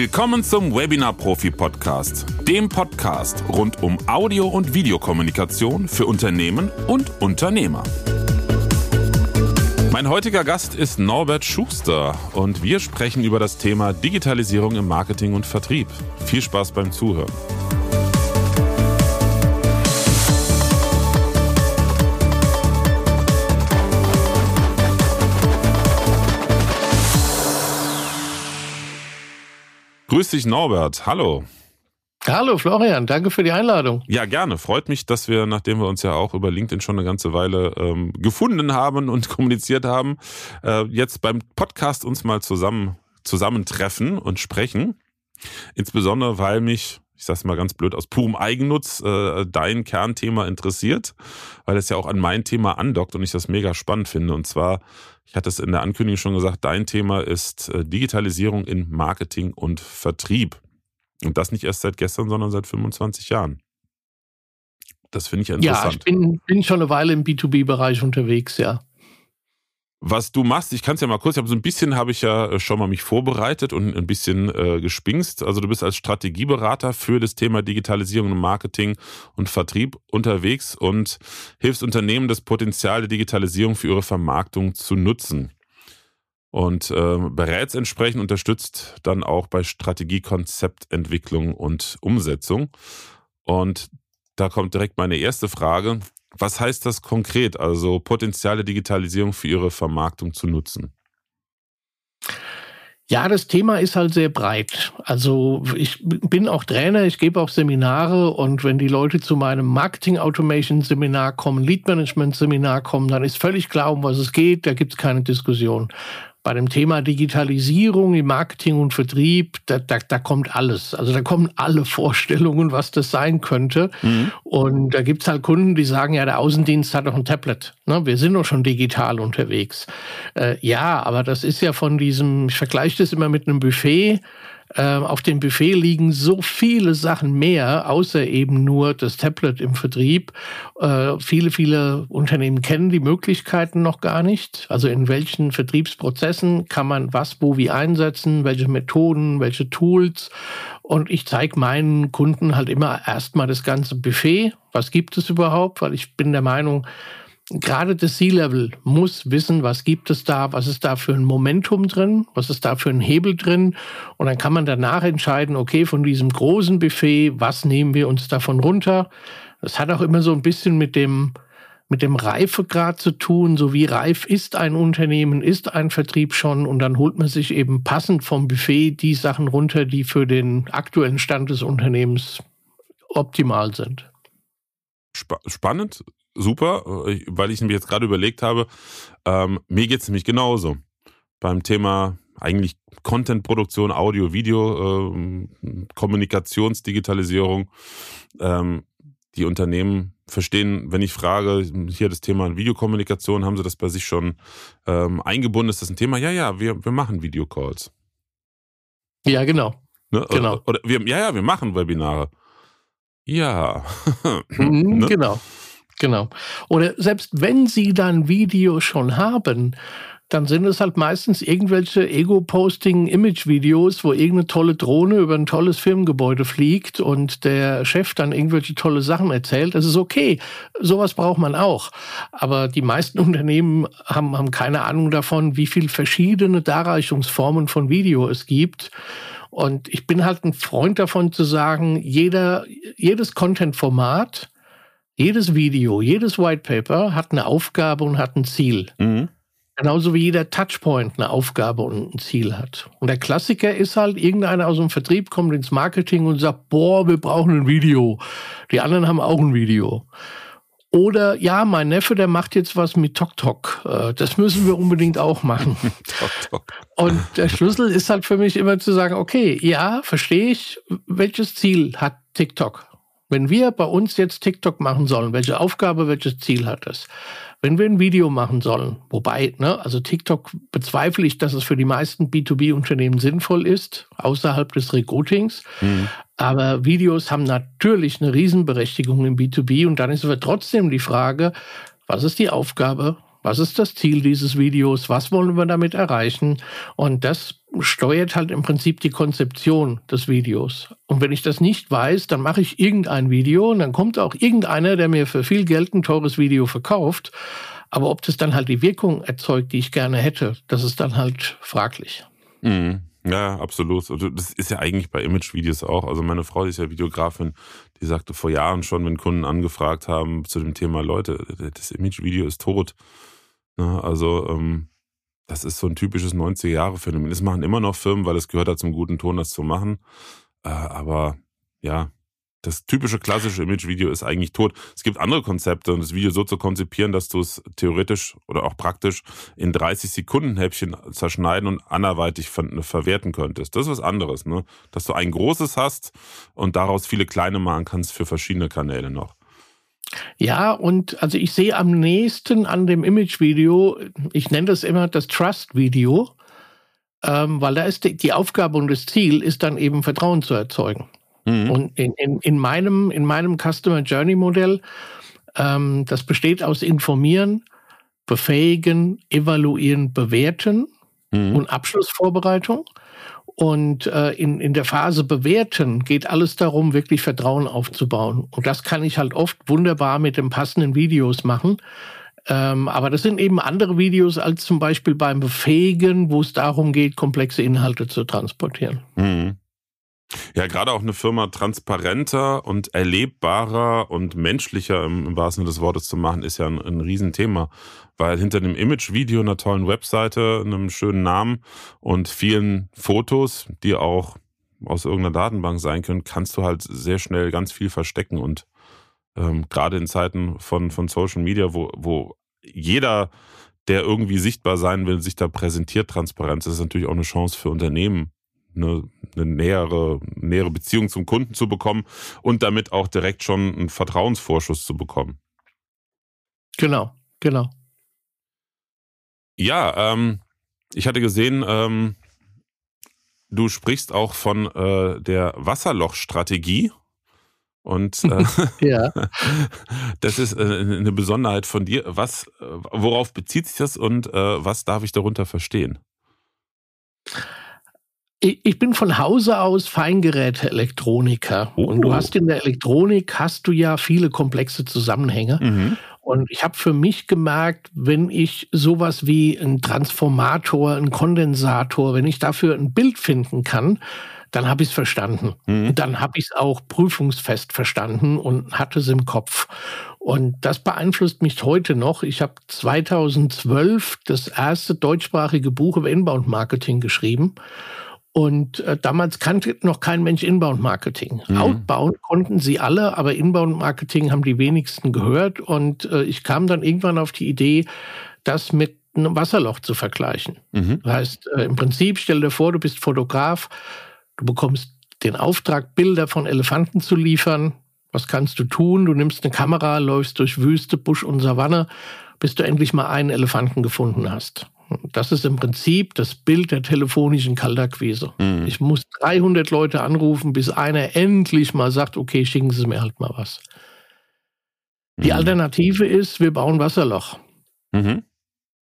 Willkommen zum Webinar Profi Podcast, dem Podcast rund um Audio- und Videokommunikation für Unternehmen und Unternehmer. Mein heutiger Gast ist Norbert Schuster und wir sprechen über das Thema Digitalisierung im Marketing und Vertrieb. Viel Spaß beim Zuhören. Grüß dich, Norbert. Hallo. Hallo Florian, danke für die Einladung. Ja, gerne. Freut mich, dass wir, nachdem wir uns ja auch über LinkedIn schon eine ganze Weile ähm, gefunden haben und kommuniziert haben, äh, jetzt beim Podcast uns mal zusammen zusammentreffen und sprechen. Insbesondere, weil mich, ich sag's mal ganz blöd, aus purem Eigennutz äh, dein Kernthema interessiert, weil es ja auch an mein Thema andockt und ich das mega spannend finde. Und zwar ich hatte es in der Ankündigung schon gesagt, dein Thema ist äh, Digitalisierung in Marketing und Vertrieb. Und das nicht erst seit gestern, sondern seit 25 Jahren. Das finde ich interessant. Ja, ich bin, bin schon eine Weile im B2B-Bereich unterwegs, ja was du machst. Ich kann es ja mal kurz, ich habe so ein bisschen habe ich ja äh, schon mal mich vorbereitet und ein bisschen äh, gespingst. Also du bist als Strategieberater für das Thema Digitalisierung und Marketing und Vertrieb unterwegs und hilfst Unternehmen, das Potenzial der Digitalisierung für ihre Vermarktung zu nutzen. Und äh, berätst entsprechend unterstützt dann auch bei Strategiekonzeptentwicklung und Umsetzung. Und da kommt direkt meine erste Frage. Was heißt das konkret, also potenzielle Digitalisierung für Ihre Vermarktung zu nutzen? Ja, das Thema ist halt sehr breit. Also ich bin auch Trainer, ich gebe auch Seminare und wenn die Leute zu meinem Marketing Automation Seminar kommen, Lead Management Seminar kommen, dann ist völlig klar, um was es geht, da gibt es keine Diskussion bei dem Thema Digitalisierung im Marketing und Vertrieb, da, da, da kommt alles. Also da kommen alle Vorstellungen, was das sein könnte. Mhm. Und da gibt es halt Kunden, die sagen, ja, der Außendienst hat doch ein Tablet. Ne? Wir sind doch schon digital unterwegs. Äh, ja, aber das ist ja von diesem, ich vergleiche das immer mit einem Buffet. Ähm, auf dem Buffet liegen so viele Sachen mehr, außer eben nur das Tablet im Vertrieb. Äh, viele, viele Unternehmen kennen die Möglichkeiten noch gar nicht. Also in welchen Vertriebsprozessen kann man was wo wie einsetzen, welche Methoden, welche Tools. Und ich zeige meinen Kunden halt immer erstmal das ganze Buffet. Was gibt es überhaupt? Weil ich bin der Meinung, gerade das C-Level muss wissen, was gibt es da, was ist da für ein Momentum drin, was ist da für ein Hebel drin. Und dann kann man danach entscheiden, okay, von diesem großen Buffet, was nehmen wir uns davon runter? Das hat auch immer so ein bisschen mit dem, mit dem Reifegrad zu tun, so wie reif ist ein Unternehmen, ist ein Vertrieb schon und dann holt man sich eben passend vom Buffet die Sachen runter, die für den aktuellen Stand des Unternehmens optimal sind. Spannend, super, weil ich mir jetzt gerade überlegt habe, ähm, mir geht es nämlich genauso. Beim Thema eigentlich Content-Produktion, Audio, Video, äh, Kommunikationsdigitalisierung. Ähm, die Unternehmen verstehen, wenn ich frage, hier das Thema Videokommunikation, haben sie das bei sich schon ähm, eingebunden? Ist das ein Thema? Ja, ja, wir, wir machen Videocalls. Ja, genau. Ne? Genau. Oder, oder wir, ja, ja, wir machen Webinare. Ja. Mhm, ne? Genau. Genau. Oder selbst wenn sie dann Video schon haben, dann sind es halt meistens irgendwelche Ego-Posting-Image-Videos, wo irgendeine tolle Drohne über ein tolles Firmengebäude fliegt und der Chef dann irgendwelche tolle Sachen erzählt. Das ist okay. Sowas braucht man auch. Aber die meisten Unternehmen haben, haben keine Ahnung davon, wie viele verschiedene Darreichungsformen von Video es gibt. Und ich bin halt ein Freund davon zu sagen, jeder, jedes Content-Format jedes Video, jedes White Paper hat eine Aufgabe und hat ein Ziel. Mhm. Genauso wie jeder Touchpoint eine Aufgabe und ein Ziel hat. Und der Klassiker ist halt, irgendeiner aus dem Vertrieb kommt ins Marketing und sagt, boah, wir brauchen ein Video. Die anderen haben auch ein Video. Oder ja, mein Neffe, der macht jetzt was mit TokTok. Äh, das müssen wir unbedingt auch machen. und der Schlüssel ist halt für mich immer zu sagen, okay, ja, verstehe ich, welches Ziel hat TikTok? Wenn wir bei uns jetzt TikTok machen sollen, welche Aufgabe, welches Ziel hat es? Wenn wir ein Video machen sollen, wobei, ne, also TikTok bezweifle ich, dass es für die meisten B2B-Unternehmen sinnvoll ist, außerhalb des Recruitings. Mhm. Aber Videos haben natürlich eine Riesenberechtigung im B2B und dann ist aber trotzdem die Frage, was ist die Aufgabe? Was ist das Ziel dieses Videos? Was wollen wir damit erreichen? Und das steuert halt im Prinzip die Konzeption des Videos. Und wenn ich das nicht weiß, dann mache ich irgendein Video und dann kommt auch irgendeiner, der mir für viel Geld ein teures Video verkauft. Aber ob das dann halt die Wirkung erzeugt, die ich gerne hätte, das ist dann halt fraglich. Mhm. Ja, absolut. Also das ist ja eigentlich bei Image-Videos auch. Also meine Frau, die ist ja Videografin, die sagte vor Jahren schon, wenn Kunden angefragt haben zu dem Thema, Leute, das Image-Video ist tot. also ähm, das ist so ein typisches 90er-Jahre-Phänomen. Das machen immer noch Firmen, weil es gehört halt zum guten Ton, das zu machen. Äh, aber ja, das typische klassische Image-Video ist eigentlich tot. Es gibt andere Konzepte und das Video so zu konzipieren, dass du es theoretisch oder auch praktisch in 30 Sekunden Häppchen zerschneiden und anderweitig ver verwerten könntest. Das ist was anderes, ne? Dass du ein großes hast und daraus viele kleine machen kannst für verschiedene Kanäle noch. Ja, und also ich sehe am nächsten an dem Image-Video, ich nenne das immer das Trust-Video, ähm, weil da ist die, die Aufgabe und das Ziel ist dann eben Vertrauen zu erzeugen. Mhm. Und in, in, in, meinem, in meinem Customer Journey Modell, ähm, das besteht aus Informieren, Befähigen, Evaluieren, Bewerten mhm. und Abschlussvorbereitung. Und äh, in, in der Phase bewerten geht alles darum, wirklich Vertrauen aufzubauen. Und das kann ich halt oft wunderbar mit den passenden Videos machen. Ähm, aber das sind eben andere Videos als zum Beispiel beim Befähigen, wo es darum geht, komplexe Inhalte zu transportieren. Mhm. Ja, gerade auch eine Firma transparenter und erlebbarer und menschlicher im, im wahrsten Sinne des Wortes zu machen, ist ja ein, ein Riesenthema. Weil hinter einem Image-Video, einer tollen Webseite, einem schönen Namen und vielen Fotos, die auch aus irgendeiner Datenbank sein können, kannst du halt sehr schnell ganz viel verstecken. Und ähm, gerade in Zeiten von, von Social Media, wo, wo jeder, der irgendwie sichtbar sein will, sich da präsentiert, Transparenz, das ist natürlich auch eine Chance für Unternehmen, eine, eine nähere, nähere Beziehung zum Kunden zu bekommen und damit auch direkt schon einen Vertrauensvorschuss zu bekommen. Genau, genau. Ja, ähm, ich hatte gesehen, ähm, du sprichst auch von äh, der Wasserlochstrategie. Und äh, ja. das ist äh, eine Besonderheit von dir. Was, äh, worauf bezieht sich das und äh, was darf ich darunter verstehen? Ich bin von Hause aus Feingeräte-Elektroniker. Oh. Und du hast in der Elektronik hast du ja viele komplexe Zusammenhänge. Mhm. Und ich habe für mich gemerkt, wenn ich sowas wie ein Transformator, ein Kondensator, wenn ich dafür ein Bild finden kann, dann habe ich es verstanden. Mhm. Dann habe ich es auch prüfungsfest verstanden und hatte es im Kopf. Und das beeinflusst mich heute noch. Ich habe 2012 das erste deutschsprachige Buch über Inbound-Marketing geschrieben. Und äh, damals kannte noch kein Mensch Inbound-Marketing. Mhm. Outbound konnten sie alle, aber Inbound-Marketing haben die wenigsten gehört. Und äh, ich kam dann irgendwann auf die Idee, das mit einem Wasserloch zu vergleichen. Mhm. Das heißt, äh, im Prinzip, stell dir vor, du bist Fotograf, du bekommst den Auftrag, Bilder von Elefanten zu liefern. Was kannst du tun? Du nimmst eine Kamera, läufst durch Wüste, Busch und Savanne, bis du endlich mal einen Elefanten gefunden hast. Das ist im Prinzip das Bild der telefonischen Kaltakquise. Mhm. Ich muss 300 Leute anrufen, bis einer endlich mal sagt, okay, schicken Sie mir halt mal was. Die mhm. Alternative ist, wir bauen Wasserloch. Mhm.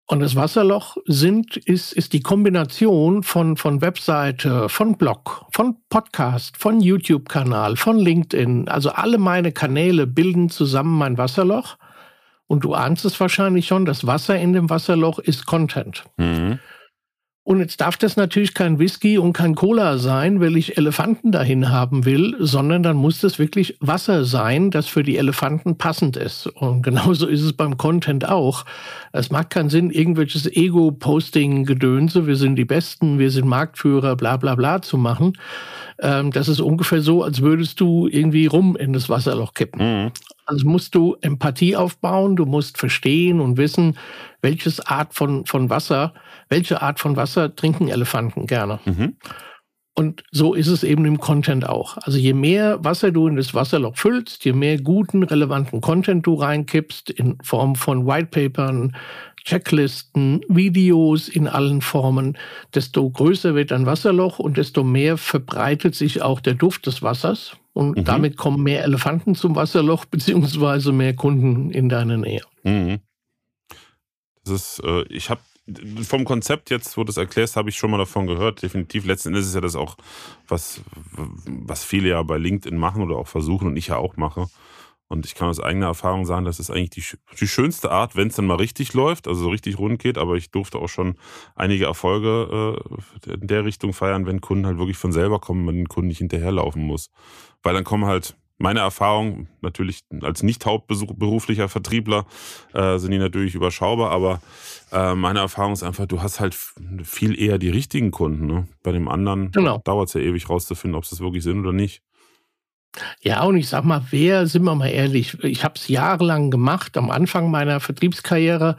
Und das Wasserloch sind, ist, ist die Kombination von, von Webseite, von Blog, von Podcast, von YouTube-Kanal, von LinkedIn. Also alle meine Kanäle bilden zusammen mein Wasserloch. Und du ahnst es wahrscheinlich schon, das Wasser in dem Wasserloch ist Content. Mhm. Und jetzt darf das natürlich kein Whisky und kein Cola sein, weil ich Elefanten dahin haben will, sondern dann muss das wirklich Wasser sein, das für die Elefanten passend ist. Und genauso ist es beim Content auch. Es macht keinen Sinn, irgendwelches Ego-Posting-Gedönse, wir sind die Besten, wir sind Marktführer, bla bla bla zu machen. Ähm, das ist ungefähr so, als würdest du irgendwie rum in das Wasserloch kippen. Mhm. Also musst du Empathie aufbauen, du musst verstehen und wissen, welches Art von, von Wasser, welche Art von Wasser trinken Elefanten gerne. Mhm. Und so ist es eben im Content auch. Also je mehr Wasser du in das Wasserloch füllst, je mehr guten, relevanten Content du reinkippst, in Form von Whitepapern, Checklisten, Videos in allen Formen, desto größer wird ein Wasserloch und desto mehr verbreitet sich auch der Duft des Wassers. Und mhm. damit kommen mehr Elefanten zum Wasserloch, beziehungsweise mehr Kunden in deine Nähe. Mhm. Das ist, äh, ich habe vom Konzept jetzt, wo du das erklärst, habe ich schon mal davon gehört. Definitiv. Letzten Endes ist ja das auch, was, was viele ja bei LinkedIn machen oder auch versuchen und ich ja auch mache. Und ich kann aus eigener Erfahrung sagen, das ist eigentlich die, die schönste Art, wenn es dann mal richtig läuft, also so richtig rund geht. Aber ich durfte auch schon einige Erfolge äh, in der Richtung feiern, wenn Kunden halt wirklich von selber kommen, man den Kunden nicht hinterherlaufen muss. Weil dann kommen halt meine Erfahrung, natürlich als nicht hauptberuflicher Vertriebler, äh, sind die natürlich überschaubar, aber äh, meine Erfahrung ist einfach, du hast halt viel eher die richtigen Kunden. Ne? Bei dem anderen genau. dauert es ja ewig rauszufinden, ob es das wirklich sind oder nicht. Ja, und ich sag mal, wer, sind wir mal ehrlich, ich habe es jahrelang gemacht, am Anfang meiner Vertriebskarriere,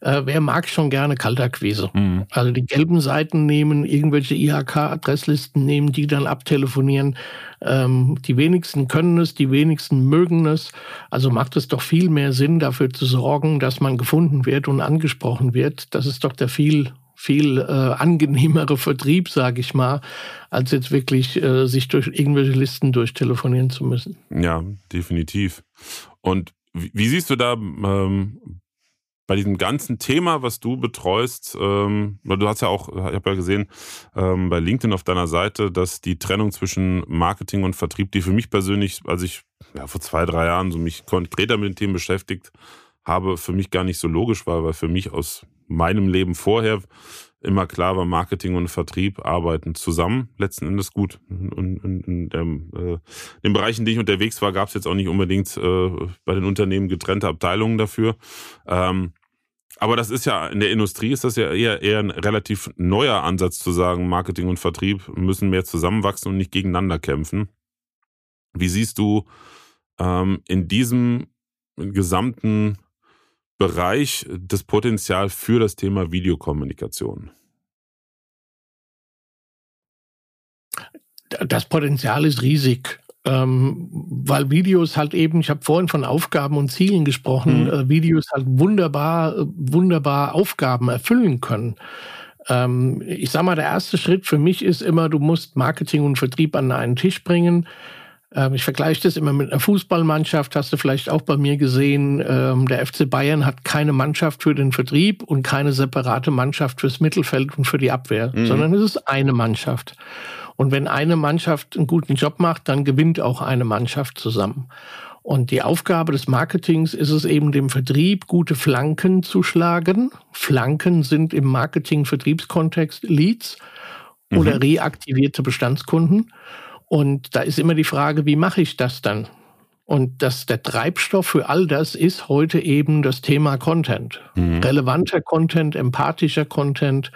äh, wer mag schon gerne Kaltakquise? Mhm. Also die gelben Seiten nehmen, irgendwelche IHK-Adresslisten nehmen, die dann abtelefonieren. Ähm, die wenigsten können es, die wenigsten mögen es. Also macht es doch viel mehr Sinn, dafür zu sorgen, dass man gefunden wird und angesprochen wird. Das ist doch der viel viel äh, angenehmere Vertrieb, sage ich mal, als jetzt wirklich äh, sich durch irgendwelche Listen durchtelefonieren zu müssen. Ja, definitiv. Und wie, wie siehst du da ähm, bei diesem ganzen Thema, was du betreust, ähm, du hast ja auch, ich habe ja gesehen, ähm, bei LinkedIn auf deiner Seite, dass die Trennung zwischen Marketing und Vertrieb, die für mich persönlich, als ich ja, vor zwei, drei Jahren so mich konkreter mit den Themen beschäftigt habe, für mich gar nicht so logisch war, weil für mich aus meinem Leben vorher immer klar war, Marketing und Vertrieb arbeiten zusammen, letzten Endes gut. Und in, in, dem, äh, in den Bereichen, in denen ich unterwegs war, gab es jetzt auch nicht unbedingt äh, bei den Unternehmen getrennte Abteilungen dafür. Ähm, aber das ist ja, in der Industrie ist das ja eher, eher ein relativ neuer Ansatz zu sagen, Marketing und Vertrieb müssen mehr zusammenwachsen und nicht gegeneinander kämpfen. Wie siehst du ähm, in diesem gesamten Bereich das Potenzial für das Thema Videokommunikation? Das Potenzial ist riesig. Ähm, weil Videos halt eben, ich habe vorhin von Aufgaben und Zielen gesprochen, mhm. äh, Videos halt wunderbar, wunderbar Aufgaben erfüllen können. Ähm, ich sag mal, der erste Schritt für mich ist immer, du musst Marketing und Vertrieb an einen Tisch bringen. Ähm, ich vergleiche das immer mit einer Fußballmannschaft, hast du vielleicht auch bei mir gesehen. Ähm, der FC Bayern hat keine Mannschaft für den Vertrieb und keine separate Mannschaft fürs Mittelfeld und für die Abwehr, mhm. sondern es ist eine Mannschaft. Und wenn eine Mannschaft einen guten Job macht, dann gewinnt auch eine Mannschaft zusammen. Und die Aufgabe des Marketings ist es eben, dem Vertrieb gute Flanken zu schlagen. Flanken sind im Marketing-Vertriebskontext Leads mhm. oder reaktivierte Bestandskunden. Und da ist immer die Frage, wie mache ich das dann? Und dass der Treibstoff für all das ist heute eben das Thema Content. Mhm. Relevanter Content, empathischer Content.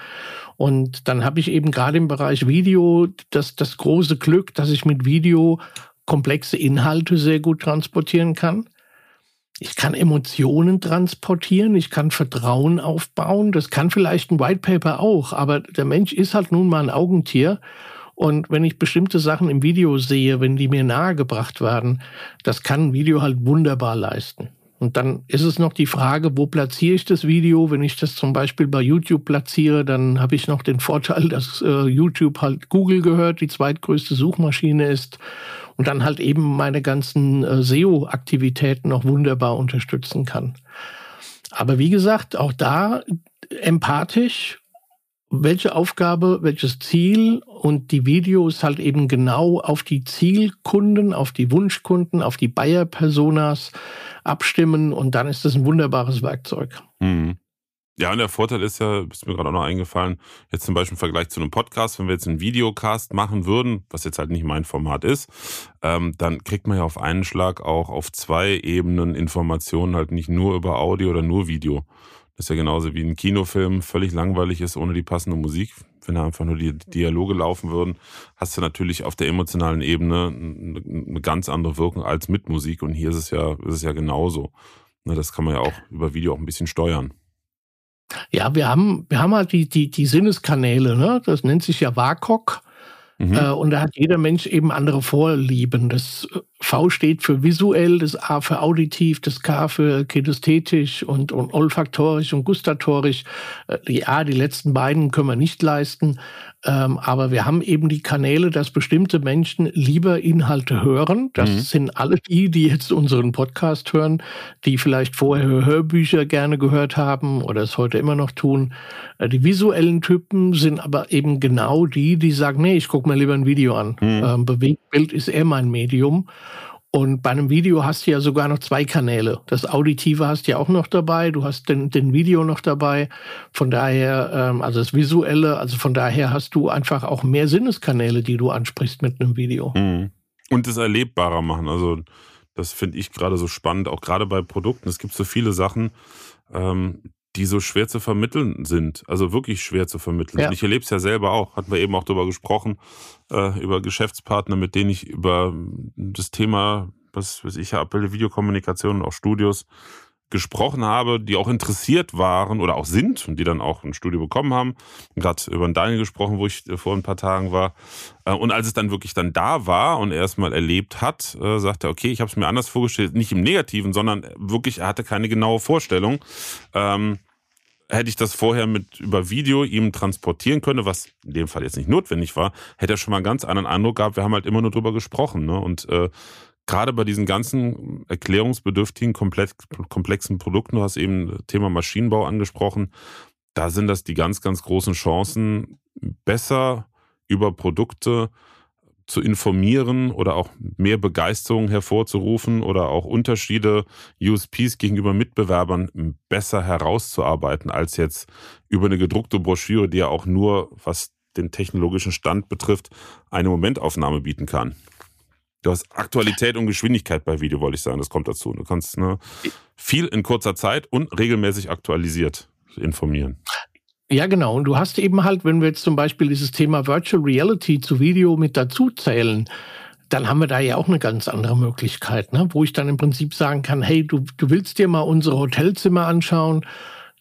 Und dann habe ich eben gerade im Bereich Video das, das große Glück, dass ich mit Video komplexe Inhalte sehr gut transportieren kann. Ich kann Emotionen transportieren, ich kann Vertrauen aufbauen. Das kann vielleicht ein White Paper auch, aber der Mensch ist halt nun mal ein Augentier. Und wenn ich bestimmte Sachen im Video sehe, wenn die mir nahegebracht werden, das kann ein Video halt wunderbar leisten. Und dann ist es noch die Frage, wo platziere ich das Video? Wenn ich das zum Beispiel bei YouTube platziere, dann habe ich noch den Vorteil, dass äh, YouTube halt Google gehört, die zweitgrößte Suchmaschine ist und dann halt eben meine ganzen äh, SEO-Aktivitäten noch wunderbar unterstützen kann. Aber wie gesagt, auch da empathisch welche Aufgabe, welches Ziel und die Videos halt eben genau auf die Zielkunden, auf die Wunschkunden, auf die Buyer-Personas abstimmen und dann ist das ein wunderbares Werkzeug. Mhm. Ja, und der Vorteil ist ja, ist mir gerade auch noch eingefallen, jetzt zum Beispiel im Vergleich zu einem Podcast, wenn wir jetzt einen Videocast machen würden, was jetzt halt nicht mein Format ist, ähm, dann kriegt man ja auf einen Schlag auch auf zwei Ebenen Informationen, halt nicht nur über Audio oder nur Video. Ist ja genauso wie ein Kinofilm völlig langweilig ist ohne die passende Musik. Wenn da einfach nur die Dialoge laufen würden, hast du natürlich auf der emotionalen Ebene eine ganz andere Wirkung als mit Musik. Und hier ist es ja, ist es ja genauso. Das kann man ja auch über Video auch ein bisschen steuern. Ja, wir haben, wir haben halt die, die, die Sinneskanäle, ne? Das nennt sich ja WAKOK. Mhm. Äh, und da hat jeder Mensch eben andere Vorlieben. Das V steht für visuell, das A für auditiv, das K für kinästhetisch und, und olfaktorisch und gustatorisch. Äh, die A, die letzten beiden können wir nicht leisten. Ähm, aber wir haben eben die Kanäle, dass bestimmte Menschen lieber Inhalte hören. Das mhm. sind alle die, die jetzt unseren Podcast hören, die vielleicht vorher Hörbücher gerne gehört haben oder es heute immer noch tun. Äh, die visuellen Typen sind aber eben genau die, die sagen, nee, ich gucke mir lieber ein Video an. Mhm. Ähm, Bewegtbild ist eher mein Medium. Und bei einem Video hast du ja sogar noch zwei Kanäle. Das Auditive hast du ja auch noch dabei, du hast den, den Video noch dabei. Von daher, ähm, also das Visuelle, also von daher hast du einfach auch mehr Sinneskanäle, die du ansprichst mit einem Video. Mhm. Und das erlebbarer machen. Also das finde ich gerade so spannend, auch gerade bei Produkten. Es gibt so viele Sachen, ähm, die so schwer zu vermitteln sind. Also wirklich schwer zu vermitteln. Ja. Ich erlebe es ja selber auch. Hatten wir eben auch darüber gesprochen, äh, über Geschäftspartner, mit denen ich über das Thema, was weiß ich, Abbilde, Videokommunikation und auch Studios gesprochen habe, die auch interessiert waren oder auch sind und die dann auch ein Studio bekommen haben. Gerade über einen Daniel gesprochen, wo ich vor ein paar Tagen war. Äh, und als es dann wirklich dann da war und er es mal erlebt hat, äh, sagte er, okay, ich habe es mir anders vorgestellt, nicht im Negativen, sondern wirklich, er hatte keine genaue Vorstellung. Ähm, hätte ich das vorher mit über Video ihm transportieren können, was in dem Fall jetzt nicht notwendig war, hätte er schon mal einen ganz anderen Eindruck gehabt. Wir haben halt immer nur drüber gesprochen. Ne? Und äh, gerade bei diesen ganzen erklärungsbedürftigen, komplex, komplexen Produkten, du hast eben Thema Maschinenbau angesprochen, da sind das die ganz, ganz großen Chancen, besser über Produkte zu informieren oder auch mehr Begeisterung hervorzurufen oder auch Unterschiede, USPs gegenüber Mitbewerbern besser herauszuarbeiten, als jetzt über eine gedruckte Broschüre, die ja auch nur, was den technologischen Stand betrifft, eine Momentaufnahme bieten kann. Du hast Aktualität und Geschwindigkeit bei Video, wollte ich sagen. Das kommt dazu. Du kannst ne, viel in kurzer Zeit und regelmäßig aktualisiert informieren. Ja, genau. Und du hast eben halt, wenn wir jetzt zum Beispiel dieses Thema Virtual Reality zu Video mit dazu zählen, dann haben wir da ja auch eine ganz andere Möglichkeit, ne? wo ich dann im Prinzip sagen kann, hey, du, du willst dir mal unsere Hotelzimmer anschauen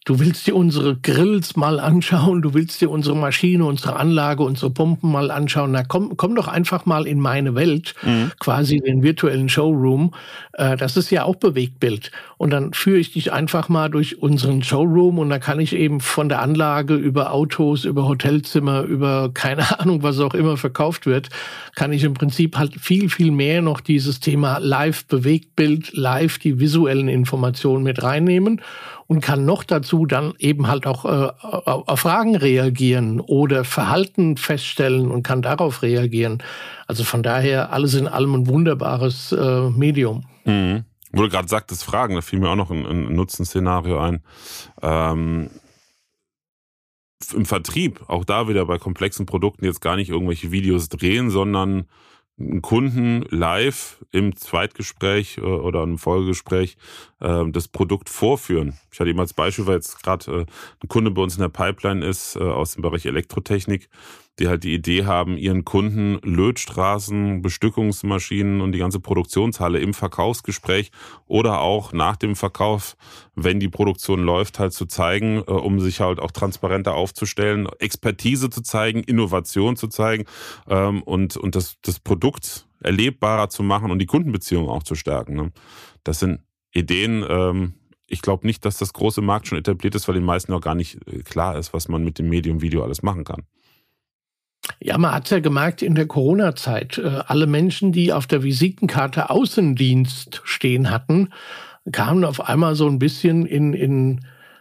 Du willst dir unsere Grills mal anschauen, du willst dir unsere Maschine, unsere Anlage, unsere Pumpen mal anschauen. Na komm, komm doch einfach mal in meine Welt, mhm. quasi den virtuellen Showroom. Äh, das ist ja auch Bewegtbild. Und dann führe ich dich einfach mal durch unseren Showroom und da kann ich eben von der Anlage über Autos, über Hotelzimmer, über keine Ahnung, was auch immer verkauft wird, kann ich im Prinzip halt viel, viel mehr noch dieses Thema Live-Bewegtbild, live die visuellen Informationen mit reinnehmen und kann noch dazu dann eben halt auch äh, auf Fragen reagieren oder Verhalten feststellen und kann darauf reagieren. Also von daher alles in allem ein wunderbares äh, Medium. Mhm. Wo du gerade sagtest, Fragen, da fiel mir auch noch ein, ein Nutzenszenario ein. Ähm im Vertrieb, auch da wieder bei komplexen Produkten jetzt gar nicht irgendwelche Videos drehen, sondern einen Kunden live im Zweitgespräch äh, oder einem Folgegespräch äh, das Produkt vorführen. Ich hatte eben als Beispiel, weil jetzt gerade äh, ein Kunde bei uns in der Pipeline ist aus dem Bereich Elektrotechnik, die halt die Idee haben, ihren Kunden Lötstraßen, Bestückungsmaschinen und die ganze Produktionshalle im Verkaufsgespräch oder auch nach dem Verkauf, wenn die Produktion läuft, halt zu zeigen, äh, um sich halt auch transparenter aufzustellen, Expertise zu zeigen, Innovation zu zeigen ähm, und, und das, das Produkt erlebbarer zu machen und die Kundenbeziehung auch zu stärken. Ne? Das sind Ideen, ähm, ich glaube nicht, dass das große Markt schon etabliert ist, weil den meisten noch gar nicht äh, klar ist, was man mit dem Medium Video alles machen kann. Ja, man hat ja gemerkt in der Corona-Zeit, äh, alle Menschen, die auf der Visitenkarte Außendienst stehen hatten, kamen auf einmal so ein bisschen in, in,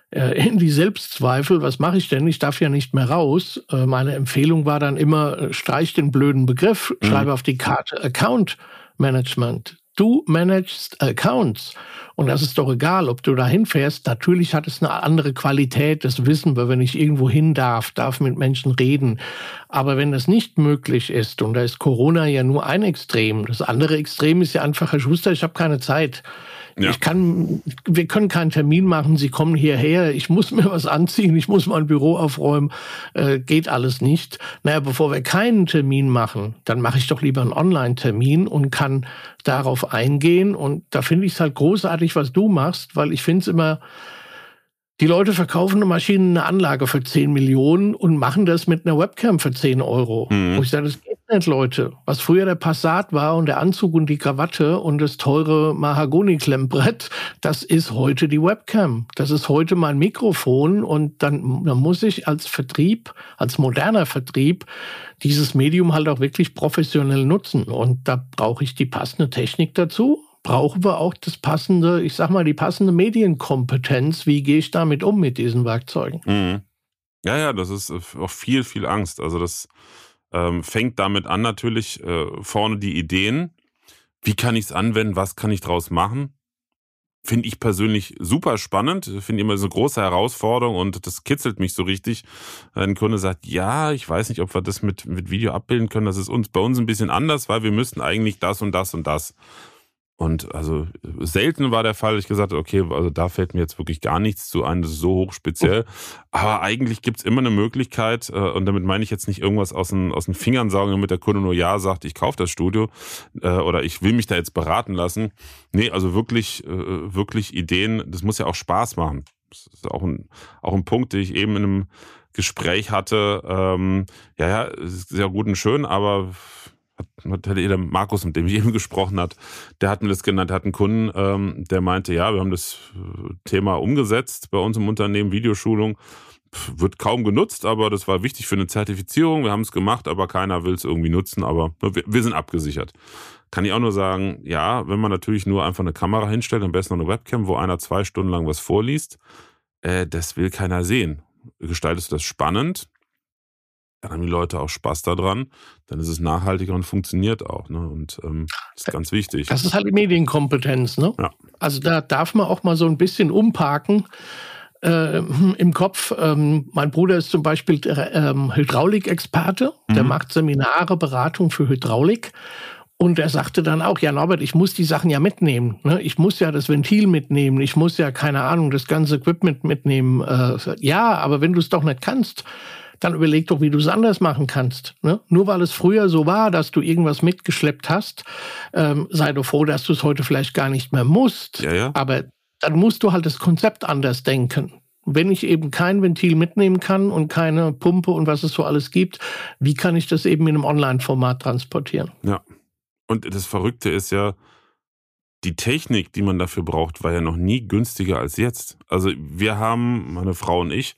äh, in die Selbstzweifel. Was mache ich denn? Ich darf ja nicht mehr raus. Äh, meine Empfehlung war dann immer, streich den blöden Begriff, mhm. schreibe auf die Karte Account Management. Du managst Accounts. Und das ist doch egal, ob du da hinfährst. Natürlich hat es eine andere Qualität, das wissen wir, wenn ich irgendwo hin darf, darf mit Menschen reden. Aber wenn das nicht möglich ist, und da ist Corona ja nur ein Extrem, das andere Extrem ist ja einfach, Herr Schuster, ich habe keine Zeit. Ja. Ich kann, wir können keinen Termin machen. Sie kommen hierher. Ich muss mir was anziehen. Ich muss mein Büro aufräumen. Äh, geht alles nicht. Naja, bevor wir keinen Termin machen, dann mache ich doch lieber einen Online-Termin und kann darauf eingehen. Und da finde ich es halt großartig, was du machst, weil ich finde es immer, Die Leute verkaufen eine Maschine, eine Anlage für 10 Millionen und machen das mit einer Webcam für 10 Euro. Mhm. Wo ich sage, das geht nicht, Leute. Was früher der Passat war und der Anzug und die Krawatte und das teure Mahagoni-Klemmbrett, das ist heute die Webcam. Das ist heute mein Mikrofon und dann, dann muss ich als Vertrieb, als moderner Vertrieb, dieses Medium halt auch wirklich professionell nutzen. Und da brauche ich die passende Technik dazu brauchen wir auch das passende, ich sag mal, die passende Medienkompetenz. Wie gehe ich damit um mit diesen Werkzeugen? Mhm. Ja, ja, das ist auch viel, viel Angst. Also das ähm, fängt damit an natürlich äh, vorne die Ideen. Wie kann ich es anwenden? Was kann ich daraus machen? Finde ich persönlich super spannend. Finde immer so eine große Herausforderung und das kitzelt mich so richtig. Ein Kunde sagt, ja, ich weiß nicht, ob wir das mit, mit Video abbilden können. Das ist uns bei uns ein bisschen anders, weil wir müssten eigentlich das und das und das. Und also selten war der Fall, ich gesagt okay, also da fällt mir jetzt wirklich gar nichts zu ein, das ist so hoch speziell. Aber eigentlich gibt's immer eine Möglichkeit, äh, und damit meine ich jetzt nicht irgendwas aus den, aus den Fingern saugen, damit der Kunde nur Ja sagt, ich kaufe das Studio äh, oder ich will mich da jetzt beraten lassen. Nee, also wirklich, äh, wirklich Ideen, das muss ja auch Spaß machen. Das ist auch ein, auch ein Punkt, den ich eben in einem Gespräch hatte. Ähm, ja, ja, sehr gut und schön, aber hat, hat der Markus, mit dem ich eben gesprochen hat, der hat mir das genannt, hat einen Kunden, ähm, der meinte, ja, wir haben das äh, Thema umgesetzt bei uns im Unternehmen, Videoschulung, wird kaum genutzt, aber das war wichtig für eine Zertifizierung. Wir haben es gemacht, aber keiner will es irgendwie nutzen, aber wir, wir, sind abgesichert. Kann ich auch nur sagen, ja, wenn man natürlich nur einfach eine Kamera hinstellt, am besten noch eine Webcam, wo einer zwei Stunden lang was vorliest, äh, das will keiner sehen. Gestaltest du das spannend, dann haben die Leute auch Spaß daran, dann ist es nachhaltiger und funktioniert auch. Ne? Und ähm, das ist ganz wichtig. Das ist halt die Medienkompetenz. Ne? Ja. Also da darf man auch mal so ein bisschen umparken. Äh, im Kopf. Ähm, mein Bruder ist zum Beispiel äh, Hydraulikexperte, der mhm. macht Seminare, Beratung für Hydraulik. Und er sagte dann auch, ja Norbert, ich muss die Sachen ja mitnehmen. Ne? Ich muss ja das Ventil mitnehmen, ich muss ja, keine Ahnung, das ganze Equipment mitnehmen. Äh, ja, aber wenn du es doch nicht kannst, dann überleg doch, wie du es anders machen kannst. Ne? Nur weil es früher so war, dass du irgendwas mitgeschleppt hast, ähm, sei doch froh, dass du es heute vielleicht gar nicht mehr musst. Ja, ja. Aber dann musst du halt das Konzept anders denken. Wenn ich eben kein Ventil mitnehmen kann und keine Pumpe und was es so alles gibt, wie kann ich das eben in einem Online-Format transportieren? Ja. Und das Verrückte ist ja, die Technik, die man dafür braucht, war ja noch nie günstiger als jetzt. Also wir haben, meine Frau und ich,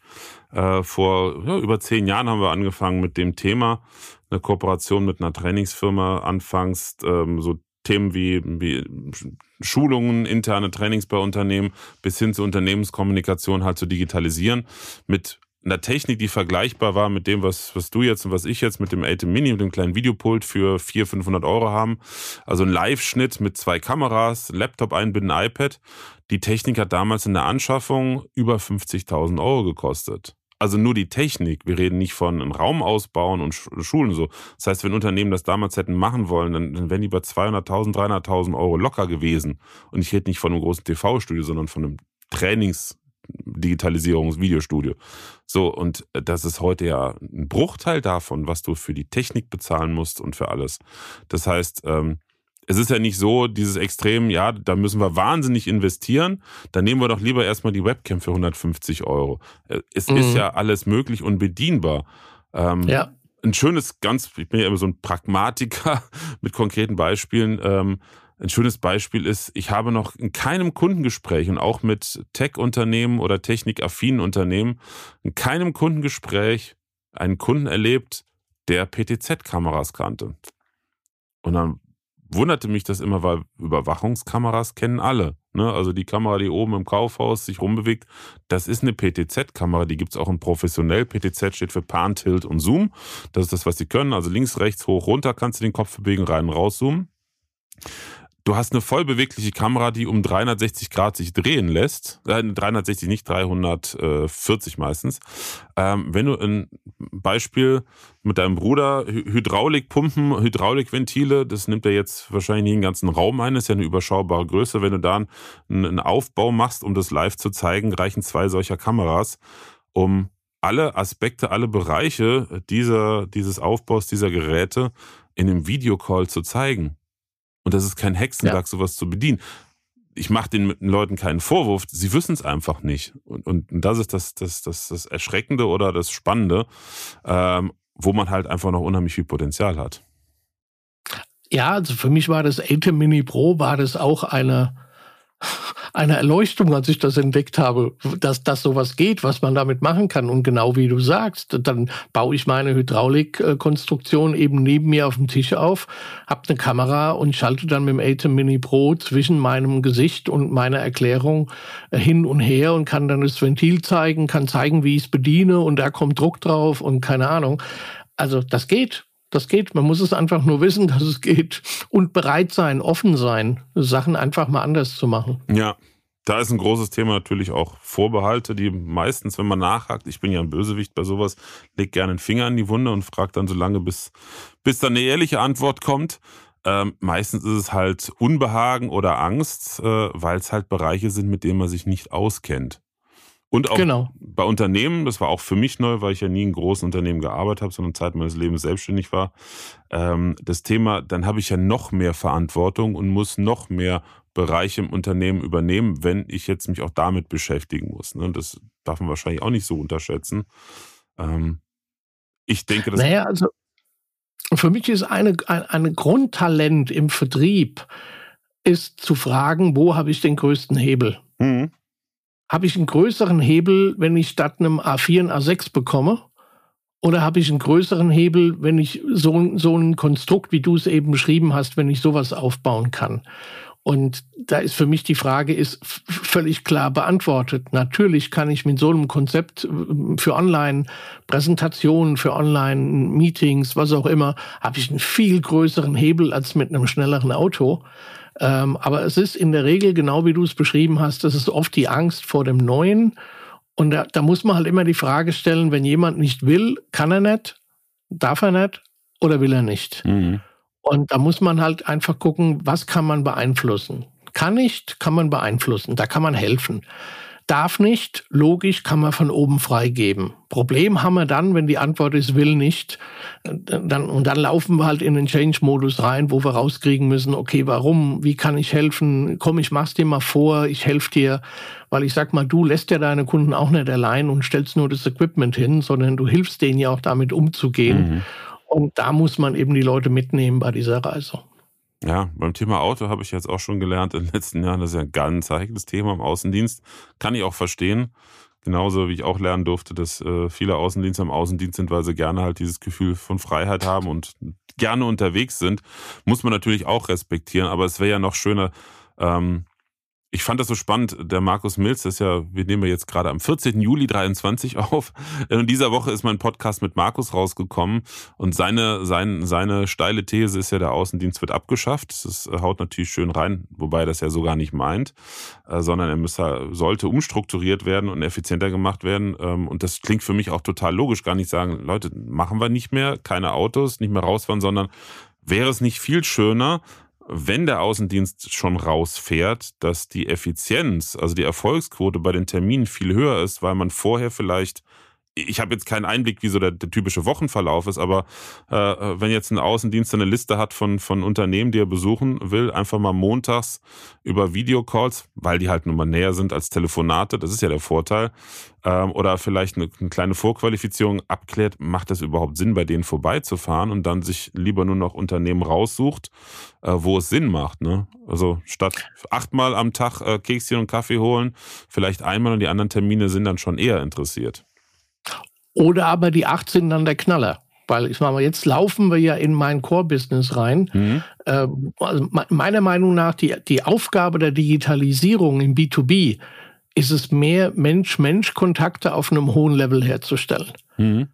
äh, vor ja, über zehn Jahren haben wir angefangen mit dem Thema, eine Kooperation mit einer Trainingsfirma anfangs, ähm, so Themen wie, wie Schulungen, interne Trainings bei Unternehmen bis hin zur Unternehmenskommunikation halt zu digitalisieren mit einer Technik, die vergleichbar war mit dem, was, was du jetzt und was ich jetzt mit dem ATEM Mini, mit dem kleinen Videopult für 400, 500 Euro haben. Also ein Live-Schnitt mit zwei Kameras, Laptop einbinden, iPad. Die Technik hat damals in der Anschaffung über 50.000 Euro gekostet. Also nur die Technik. Wir reden nicht von einem Raum ausbauen und Schulen so. Das heißt, wenn Unternehmen das damals hätten machen wollen, dann, dann wären die bei 200.000, 300.000 Euro locker gewesen. Und ich rede nicht von einem großen TV-Studio, sondern von einem Trainings- Digitalisierungs-Videostudio. So, und das ist heute ja ein Bruchteil davon, was du für die Technik bezahlen musst und für alles. Das heißt, ähm, es ist ja nicht so, dieses Extrem, ja, da müssen wir wahnsinnig investieren, dann nehmen wir doch lieber erstmal die Webcam für 150 Euro. Äh, es mhm. ist ja alles möglich und bedienbar. Ähm, ja. Ein schönes, ganz, ich bin ja immer so ein Pragmatiker mit konkreten Beispielen. Ähm, ein schönes Beispiel ist, ich habe noch in keinem Kundengespräch und auch mit Tech-Unternehmen oder technikaffinen Unternehmen in keinem Kundengespräch einen Kunden erlebt, der PTZ-Kameras kannte. Und dann wunderte mich das immer, weil Überwachungskameras kennen alle. Ne? Also die Kamera, die oben im Kaufhaus sich rumbewegt, das ist eine PTZ-Kamera, die gibt es auch in professionell. PTZ steht für Pan, Tilt und Zoom. Das ist das, was sie können. Also links, rechts, hoch, runter kannst du den Kopf bewegen, rein, raus zoomen. Du hast eine voll bewegliche Kamera, die um 360 Grad sich drehen lässt. Äh, 360, nicht 340 meistens. Ähm, wenn du ein Beispiel mit deinem Bruder Hydraulikpumpen, Hydraulikventile, das nimmt er jetzt wahrscheinlich nicht den ganzen Raum ein, ist ja eine überschaubare Größe. Wenn du da einen, einen Aufbau machst, um das live zu zeigen, reichen zwei solcher Kameras, um alle Aspekte, alle Bereiche dieser, dieses Aufbaus dieser Geräte in einem Videocall zu zeigen. Und das ist kein Hexenwerk, ja. sowas zu bedienen. ich mache den Leuten keinen Vorwurf, sie wissen es einfach nicht. Und, und das ist das, das, das, das Erschreckende oder das Spannende, ähm, wo man halt einfach noch unheimlich viel Potenzial hat. Ja, also für mich war das ATEM Mini Pro, war das auch eine, eine Erleuchtung, als ich das entdeckt habe, dass das sowas geht, was man damit machen kann. Und genau wie du sagst, dann baue ich meine Hydraulikkonstruktion eben neben mir auf dem Tisch auf, habe eine Kamera und schalte dann mit dem ATEM Mini Pro zwischen meinem Gesicht und meiner Erklärung äh, hin und her und kann dann das Ventil zeigen, kann zeigen, wie ich es bediene und da kommt Druck drauf und keine Ahnung. Also das geht. Das geht. Man muss es einfach nur wissen, dass es geht und bereit sein, offen sein, Sachen einfach mal anders zu machen. Ja. Da ist ein großes Thema natürlich auch Vorbehalte, die meistens, wenn man nachhakt, ich bin ja ein Bösewicht bei sowas, legt gerne einen Finger in die Wunde und fragt dann so lange, bis, bis dann eine ehrliche Antwort kommt. Ähm, meistens ist es halt Unbehagen oder Angst, äh, weil es halt Bereiche sind, mit denen man sich nicht auskennt. Und auch genau. bei Unternehmen, das war auch für mich neu, weil ich ja nie in großen Unternehmen gearbeitet habe, sondern Zeit meines Lebens selbstständig war. Ähm, das Thema, dann habe ich ja noch mehr Verantwortung und muss noch mehr Bereiche im Unternehmen übernehmen, wenn ich jetzt mich auch damit beschäftigen muss. Ne? Das darf man wahrscheinlich auch nicht so unterschätzen. Ähm, ich denke, das. Naja, also für mich ist eine, ein, ein Grundtalent im Vertrieb, ist zu fragen, wo habe ich den größten Hebel? Mhm habe ich einen größeren Hebel, wenn ich statt einem A4 ein A6 bekomme? Oder habe ich einen größeren Hebel, wenn ich so, so ein Konstrukt, wie du es eben beschrieben hast, wenn ich sowas aufbauen kann? Und da ist für mich die Frage ist völlig klar beantwortet. Natürlich kann ich mit so einem Konzept äh, für Online-Präsentationen, für Online-Meetings, was auch immer, habe ich einen viel größeren Hebel als mit einem schnelleren Auto. Ähm, aber es ist in der Regel, genau wie du es beschrieben hast, das ist oft die Angst vor dem Neuen. Und da, da muss man halt immer die Frage stellen, wenn jemand nicht will, kann er nicht, darf er nicht oder will er nicht? Mhm. Und da muss man halt einfach gucken, was kann man beeinflussen. Kann nicht, kann man beeinflussen, da kann man helfen darf nicht, logisch kann man von oben freigeben. Problem haben wir dann, wenn die Antwort ist, will nicht. Dann, und dann laufen wir halt in den Change-Modus rein, wo wir rauskriegen müssen, okay, warum, wie kann ich helfen? Komm, ich mach's dir mal vor, ich helfe dir. Weil ich sag mal, du lässt ja deine Kunden auch nicht allein und stellst nur das Equipment hin, sondern du hilfst denen ja auch damit umzugehen. Mhm. Und da muss man eben die Leute mitnehmen bei dieser Reise. Ja, beim Thema Auto habe ich jetzt auch schon gelernt in den letzten Jahren, das ist ja ein ganz heikles Thema im Außendienst. Kann ich auch verstehen. Genauso wie ich auch lernen durfte, dass äh, viele Außendienste am Außendienst sind, weil sie gerne halt dieses Gefühl von Freiheit haben und gerne unterwegs sind. Muss man natürlich auch respektieren, aber es wäre ja noch schöner, ähm, ich fand das so spannend. Der Markus Milz ist ja, wir nehmen ja jetzt gerade am 14. Juli 23 auf. In dieser Woche ist mein Podcast mit Markus rausgekommen und seine, sein, seine steile These ist ja, der Außendienst wird abgeschafft. Das haut natürlich schön rein, wobei er das ja so gar nicht meint, äh, sondern er müsste, sollte umstrukturiert werden und effizienter gemacht werden. Ähm, und das klingt für mich auch total logisch, gar nicht sagen, Leute, machen wir nicht mehr, keine Autos, nicht mehr rausfahren, sondern wäre es nicht viel schöner, wenn der Außendienst schon rausfährt, dass die Effizienz, also die Erfolgsquote bei den Terminen viel höher ist, weil man vorher vielleicht ich habe jetzt keinen Einblick, wie so der, der typische Wochenverlauf ist, aber äh, wenn jetzt ein Außendienst eine Liste hat von, von Unternehmen, die er besuchen will, einfach mal montags über Videocalls, weil die halt nun mal näher sind als Telefonate, das ist ja der Vorteil, ähm, oder vielleicht eine, eine, kleine Vorqualifizierung abklärt, macht das überhaupt Sinn, bei denen vorbeizufahren und dann sich lieber nur noch Unternehmen raussucht, äh, wo es Sinn macht. Ne? Also statt achtmal am Tag äh, Kekschen und Kaffee holen, vielleicht einmal und die anderen Termine sind dann schon eher interessiert. Oder aber die 18 dann der Knaller. Weil ich meine, jetzt laufen wir ja in mein Core-Business rein. Mhm. Ähm, also meiner Meinung nach, die, die Aufgabe der Digitalisierung im B2B ist es mehr Mensch-Mensch-Kontakte auf einem hohen Level herzustellen. Mhm.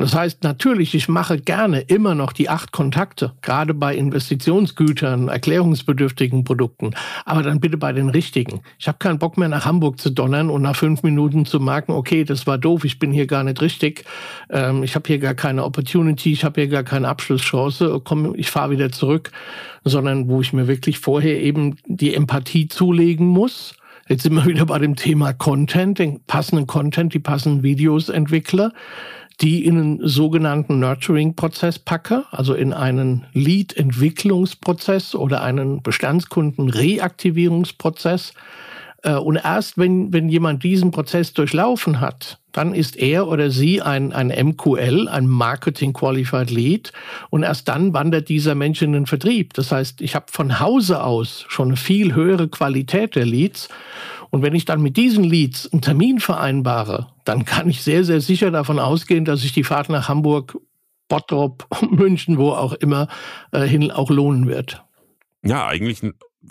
Das heißt, natürlich, ich mache gerne immer noch die acht Kontakte, gerade bei Investitionsgütern, erklärungsbedürftigen Produkten, aber dann bitte bei den richtigen. Ich habe keinen Bock mehr nach Hamburg zu donnern und nach fünf Minuten zu merken, okay, das war doof, ich bin hier gar nicht richtig, ähm, ich habe hier gar keine Opportunity, ich habe hier gar keine Abschlusschance, komm, ich fahre wieder zurück, sondern wo ich mir wirklich vorher eben die Empathie zulegen muss. Jetzt sind wir wieder bei dem Thema Content, den passenden Content, die passenden Videos entwickle die in einen sogenannten Nurturing-Prozess packe, also in einen Lead-Entwicklungsprozess oder einen Bestandskunden-Reaktivierungsprozess. Äh, und erst wenn, wenn jemand diesen Prozess durchlaufen hat, dann ist er oder sie ein, ein MQL, ein Marketing Qualified Lead. Und erst dann wandert dieser Mensch in den Vertrieb. Das heißt, ich habe von Hause aus schon eine viel höhere Qualität der Leads. Und wenn ich dann mit diesen Leads einen Termin vereinbare, dann kann ich sehr, sehr sicher davon ausgehen, dass sich die Fahrt nach Hamburg, Bottrop, München, wo auch immer, äh, hin auch lohnen wird. Ja, eigentlich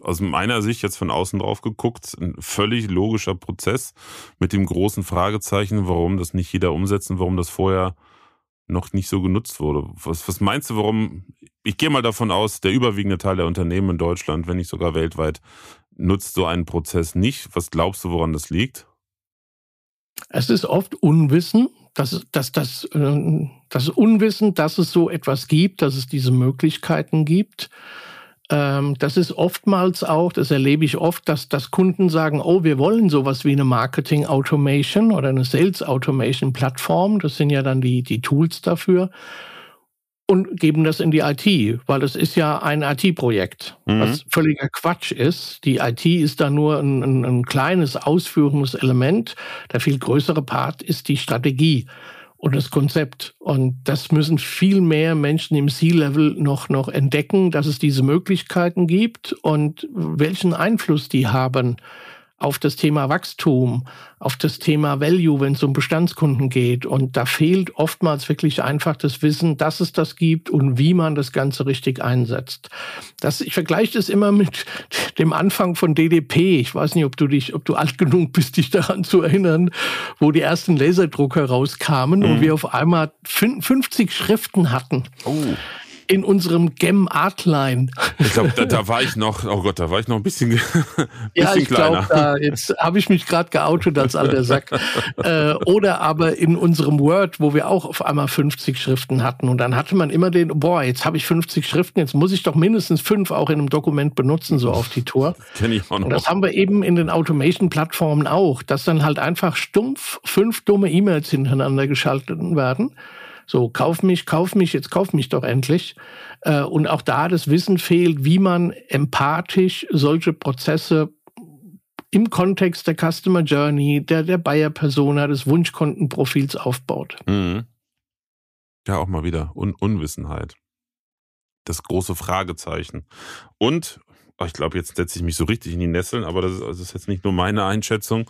aus meiner Sicht jetzt von außen drauf geguckt, ein völlig logischer Prozess mit dem großen Fragezeichen, warum das nicht jeder umsetzt und warum das vorher noch nicht so genutzt wurde. Was, was meinst du, warum? Ich gehe mal davon aus, der überwiegende Teil der Unternehmen in Deutschland, wenn nicht sogar weltweit, nutzt so einen Prozess nicht. Was glaubst du, woran das liegt? Es ist oft Unwissen, dass, dass, dass, äh, das Unwissen, dass es so etwas gibt, dass es diese Möglichkeiten gibt. Ähm, das ist oftmals auch, das erlebe ich oft, dass, dass Kunden sagen, oh, wir wollen sowas wie eine Marketing Automation oder eine Sales Automation Plattform. Das sind ja dann die, die Tools dafür und geben das in die IT, weil das ist ja ein IT-Projekt, mhm. was völliger Quatsch ist. Die IT ist da nur ein, ein, ein kleines ausführendes Element. Der viel größere Part ist die Strategie und das Konzept. Und das müssen viel mehr Menschen im C-Level noch, noch entdecken, dass es diese Möglichkeiten gibt und welchen Einfluss die haben auf das Thema Wachstum, auf das Thema Value, wenn es um Bestandskunden geht. Und da fehlt oftmals wirklich einfach das Wissen, dass es das gibt und wie man das Ganze richtig einsetzt. Das, ich vergleiche das immer mit dem Anfang von DDP. Ich weiß nicht, ob du dich, ob du alt genug bist, dich daran zu erinnern, wo die ersten Laserdrucker rauskamen mhm. und wir auf einmal 50 Schriften hatten. Oh in unserem Gem Artline. Ich glaube, da, da, war ich noch, oh Gott, da war ich noch ein bisschen, bisschen ja, ich kleiner. Glaub, jetzt habe ich mich gerade geoutet als alter Sack. äh, oder aber in unserem Word, wo wir auch auf einmal 50 Schriften hatten. Und dann hatte man immer den, boah, jetzt habe ich 50 Schriften, jetzt muss ich doch mindestens fünf auch in einem Dokument benutzen, so auf die Tour. Kenn ich auch noch. Und das haben wir eben in den Automation-Plattformen auch, dass dann halt einfach stumpf fünf dumme E-Mails hintereinander geschaltet werden so, kauf mich, kauf mich, jetzt kauf mich doch endlich. Äh, und auch da das Wissen fehlt, wie man empathisch solche Prozesse im Kontext der Customer Journey, der, der Buyer-Persona, des Wunschkontenprofils aufbaut. Mhm. Ja, auch mal wieder Un Unwissenheit. Das große Fragezeichen. Und, oh, ich glaube, jetzt setze ich mich so richtig in die Nesseln, aber das ist, das ist jetzt nicht nur meine Einschätzung.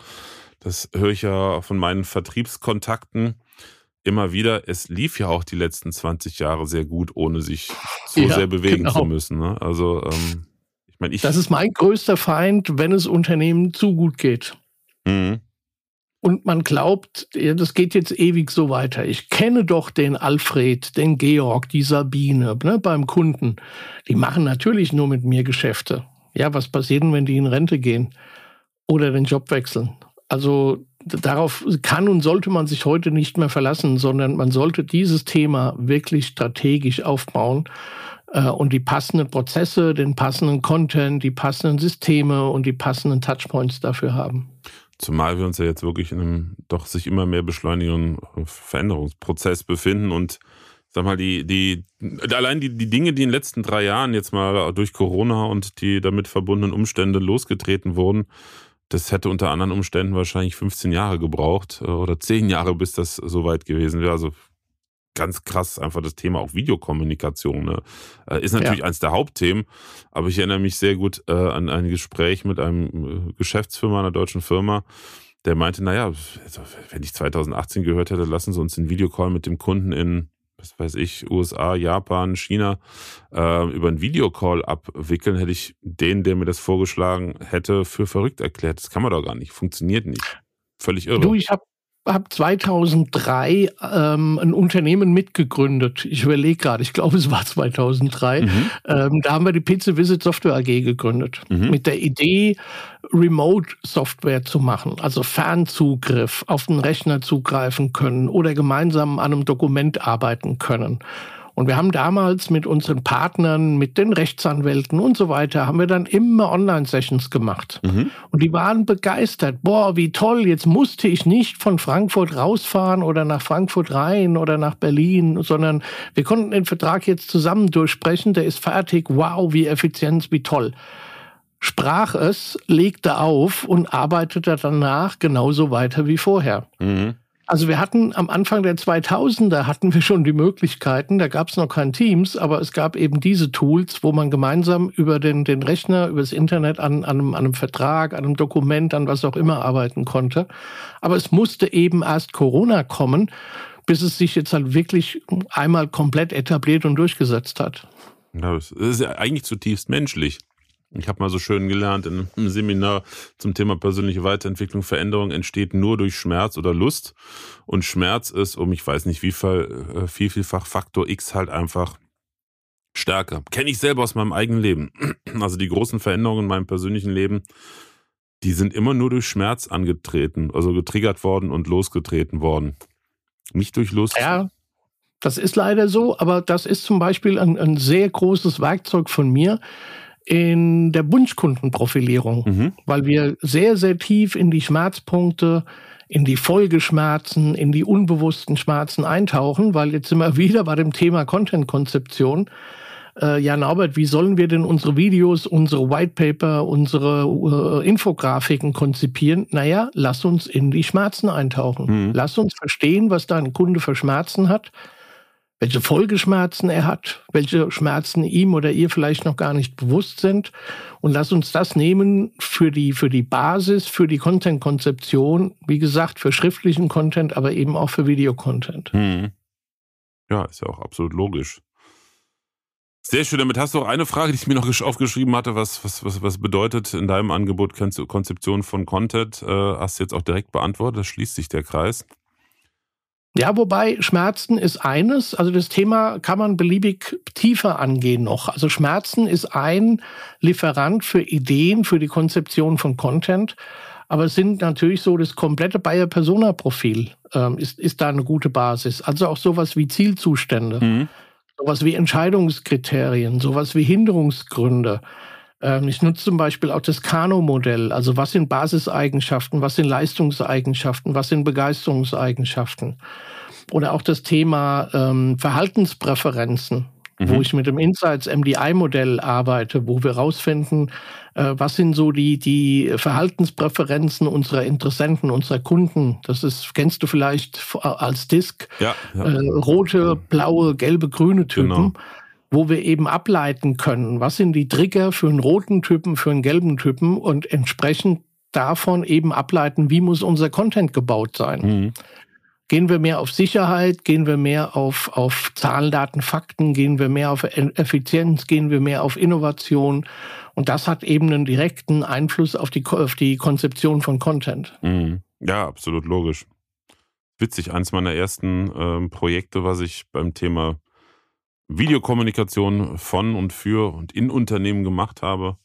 Das höre ich ja von meinen Vertriebskontakten immer wieder, es lief ja auch die letzten 20 Jahre sehr gut, ohne sich so ja, sehr bewegen genau. zu müssen. Ne? Also, ähm, ich meine, ich. Das ist mein größter Feind, wenn es Unternehmen zu gut geht. Mhm. Und man glaubt, ja, das geht jetzt ewig so weiter. Ich kenne doch den Alfred, den Georg, die Sabine ne, beim Kunden. Die machen natürlich nur mit mir Geschäfte. Ja, was passiert denn, wenn die in Rente gehen oder den Job wechseln? Also darauf kann und sollte man sich heute nicht mehr verlassen, sondern man sollte dieses Thema wirklich strategisch aufbauen äh, und die passenden Prozesse, den passenden Content, die passenden Systeme und die passenden Touchpoints dafür haben. Zumal wir uns ja jetzt wirklich in einem doch sich immer mehr beschleunigenden Veränderungsprozess befinden und sag mal, die, die, allein die, die Dinge, die in den letzten drei Jahren jetzt mal durch Corona und die damit verbundenen Umstände losgetreten wurden, das hätte unter anderen Umständen wahrscheinlich 15 Jahre gebraucht äh, oder 10 Jahre, bis das soweit gewesen wäre. Also ganz krass einfach das Thema auch Videokommunikation. Ne? Äh, ist natürlich ja. eins der Hauptthemen, aber ich erinnere mich sehr gut äh, an ein Gespräch mit einem Geschäftsführer einer deutschen Firma, der meinte, naja, also, wenn ich 2018 gehört hätte, lassen Sie uns den Videocall mit dem Kunden in was weiß ich, USA, Japan, China, äh, über einen Videocall abwickeln, hätte ich den, der mir das vorgeschlagen hätte, für verrückt erklärt. Das kann man doch gar nicht. Funktioniert nicht. Völlig irre. Du, ich habe habe 2003 ähm, ein Unternehmen mitgegründet. Ich überlege gerade, ich glaube, es war 2003. Mhm. Ähm, da haben wir die PC Visit Software AG gegründet. Mhm. Mit der Idee, Remote-Software zu machen, also Fernzugriff, auf den Rechner zugreifen können oder gemeinsam an einem Dokument arbeiten können. Und wir haben damals mit unseren Partnern, mit den Rechtsanwälten und so weiter, haben wir dann immer Online-Sessions gemacht. Mhm. Und die waren begeistert. Boah, wie toll, jetzt musste ich nicht von Frankfurt rausfahren oder nach Frankfurt rein oder nach Berlin, sondern wir konnten den Vertrag jetzt zusammen durchsprechen, der ist fertig. Wow, wie effizient, wie toll sprach es, legte auf und arbeitete danach genauso weiter wie vorher. Mhm. Also wir hatten am Anfang der 2000er hatten wir schon die Möglichkeiten, da gab es noch kein Teams, aber es gab eben diese Tools, wo man gemeinsam über den, den Rechner, über das Internet an, an, einem, an einem Vertrag, an einem Dokument, an was auch immer arbeiten konnte. Aber es musste eben erst Corona kommen, bis es sich jetzt halt wirklich einmal komplett etabliert und durchgesetzt hat. Das ist ja eigentlich zutiefst menschlich. Ich habe mal so schön gelernt in einem Seminar zum Thema persönliche Weiterentwicklung, Veränderung entsteht nur durch Schmerz oder Lust. Und Schmerz ist um, ich weiß nicht wie viel, äh, viel, vielfach Faktor X halt einfach stärker. Kenne ich selber aus meinem eigenen Leben. Also die großen Veränderungen in meinem persönlichen Leben, die sind immer nur durch Schmerz angetreten, also getriggert worden und losgetreten worden. Nicht durch Lust. Ja, das ist leider so, aber das ist zum Beispiel ein, ein sehr großes Werkzeug von mir in der Wunschkundenprofilierung, mhm. weil wir sehr, sehr tief in die Schmerzpunkte, in die Folgeschmerzen, in die unbewussten Schmerzen eintauchen, weil jetzt sind wir wieder bei dem Thema Content-Konzeption. Äh, ja, Norbert, wie sollen wir denn unsere Videos, unsere Whitepaper, unsere äh, Infografiken konzipieren? Naja, lass uns in die Schmerzen eintauchen. Mhm. Lass uns verstehen, was dein Kunde für Schmerzen hat welche Folgeschmerzen er hat, welche Schmerzen ihm oder ihr vielleicht noch gar nicht bewusst sind. Und lass uns das nehmen für die, für die Basis, für die Content-Konzeption. Wie gesagt, für schriftlichen Content, aber eben auch für Videocontent. Hm. Ja, ist ja auch absolut logisch. Sehr schön. Damit hast du auch eine Frage, die ich mir noch aufgeschrieben hatte. Was, was, was, was bedeutet in deinem Angebot Konzeption von Content? Äh, hast du jetzt auch direkt beantwortet. Da schließt sich der Kreis. Ja, wobei Schmerzen ist eines, also das Thema kann man beliebig tiefer angehen noch. Also Schmerzen ist ein Lieferant für Ideen, für die Konzeption von Content. Aber es sind natürlich so, das komplette Bayer-Persona-Profil ähm, ist, ist da eine gute Basis. Also auch sowas wie Zielzustände, mhm. sowas wie Entscheidungskriterien, sowas wie Hinderungsgründe. Ähm, ich nutze zum Beispiel auch das Kano-Modell. Also was sind Basiseigenschaften, was sind Leistungseigenschaften, was sind Begeisterungseigenschaften. Oder auch das Thema ähm, Verhaltenspräferenzen, mhm. wo ich mit dem Insights MDI-Modell arbeite, wo wir herausfinden, äh, was sind so die, die Verhaltenspräferenzen unserer Interessenten, unserer Kunden. Das ist, kennst du vielleicht als Disk, ja, ja. Äh, rote, blaue, gelbe, grüne Typen. Genau wo wir eben ableiten können, was sind die Trigger für einen roten Typen, für einen gelben Typen und entsprechend davon eben ableiten, wie muss unser Content gebaut sein. Mhm. Gehen wir mehr auf Sicherheit, gehen wir mehr auf, auf Zahlen, Daten, Fakten, gehen wir mehr auf Effizienz, gehen wir mehr auf Innovation. Und das hat eben einen direkten Einfluss auf die, auf die Konzeption von Content. Mhm. Ja, absolut logisch. Witzig, eins meiner ersten ähm, Projekte, was ich beim Thema Videokommunikation von und für und in Unternehmen gemacht habe.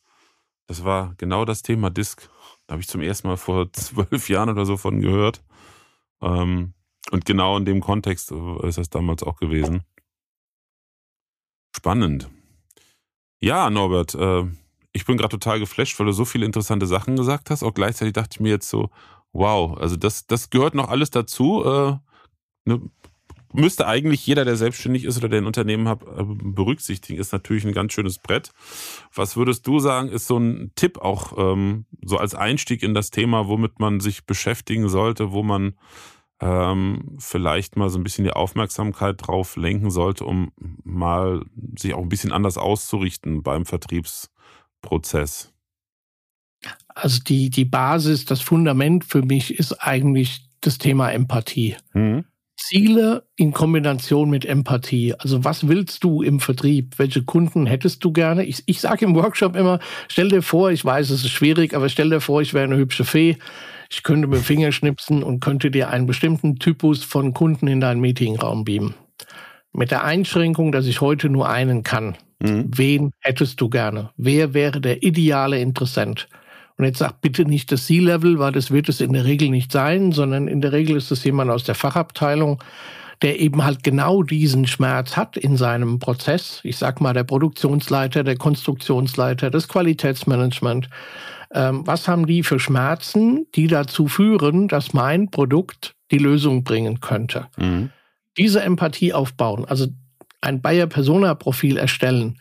Das war genau das Thema Disk. Da habe ich zum ersten Mal vor zwölf Jahren oder so von gehört. Ähm, und genau in dem Kontext ist das damals auch gewesen. Spannend. Ja, Norbert, äh, ich bin gerade total geflasht, weil du so viele interessante Sachen gesagt hast. Auch gleichzeitig dachte ich mir jetzt so, wow, also das, das gehört noch alles dazu. Äh, ne, müsste eigentlich jeder, der selbstständig ist oder der ein Unternehmen hat, äh, berücksichtigen. Ist natürlich ein ganz schönes Brett. Was würdest du sagen, ist so ein Tipp auch ähm, so als Einstieg in das Thema, womit man sich beschäftigen sollte, wo man ähm, vielleicht mal so ein bisschen die Aufmerksamkeit drauf lenken sollte, um mal sich auch ein bisschen anders auszurichten beim Vertriebsprozess? Also die, die Basis, das Fundament für mich ist eigentlich das Thema Empathie. Mhm. Ziele in Kombination mit Empathie. Also was willst du im Vertrieb? Welche Kunden hättest du gerne? Ich, ich sage im Workshop immer, stell dir vor, ich weiß, es ist schwierig, aber stell dir vor, ich wäre eine hübsche Fee. Ich könnte mit dem Finger schnipsen und könnte dir einen bestimmten Typus von Kunden in deinen Meetingraum beamen. Mit der Einschränkung, dass ich heute nur einen kann. Mhm. Wen hättest du gerne? Wer wäre der ideale Interessent? Und jetzt sagt bitte nicht das C-Level, weil das wird es in der Regel nicht sein, sondern in der Regel ist es jemand aus der Fachabteilung, der eben halt genau diesen Schmerz hat in seinem Prozess. Ich sag mal, der Produktionsleiter, der Konstruktionsleiter, das Qualitätsmanagement. Ähm, was haben die für Schmerzen, die dazu führen, dass mein Produkt die Lösung bringen könnte? Mhm. Diese Empathie aufbauen, also ein Bayer-Persona-Profil erstellen,